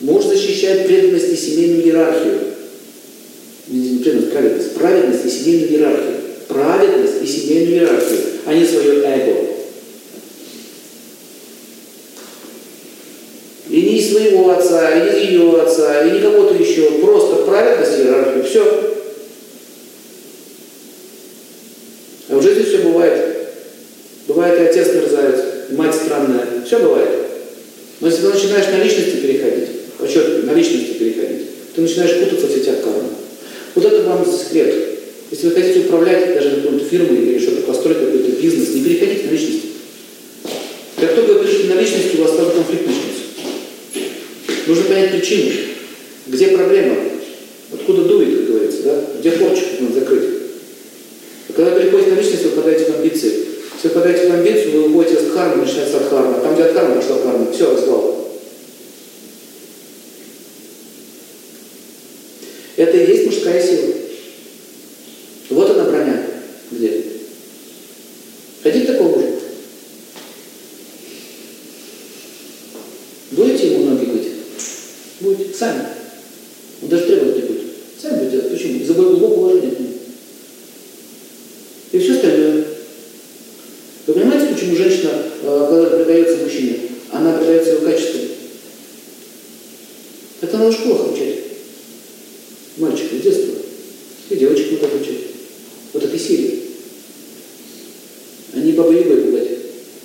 Муж защищает преданность и семейную иерархию. Не преданность, праведность. Праведность и семейную иерархию. Праведность и семейную иерархию, а не свое эго. И не своего отца, и не ее отца, и не кого-то еще. Просто праведность и иерархию. Все. А в жизни все бывает. Бывает и отец мерзавец, и мать странная. Все бывает. Но если ты начинаешь на личности переходить, подчеркиваю, на личности переходить, ты начинаешь путаться в сетях кармы. Вот это вам секрет. Если вы хотите управлять даже какой-то фирмой или что-то построить какой-то бизнес, не переходите на личности. Как только вы пришли на личности, у вас сразу конфликт начнется. Нужно понять причину. Где проблема? Откуда дует, как говорится, да? Где порчик надо закрыть? А когда вы переходите на личность, вы попадаете в амбиции. Если вы попадаете в амбицию, вы уходите от кармы, начинается от кармы. А там, где от кармы, пошла карма. Все, развал. Это и есть мужская сила. Вот она броня. Где? Хотите такого мужа? Будете ему ноги быть? Будете. Сами. Он даже требовать не будет. Сами будете делать. Почему? Из-за глубокого уважения к нему. И все остальное. Вы понимаете, почему женщина, э, когда предается мужчине, она предается его качеству? Это надо в школах обучать. believe it.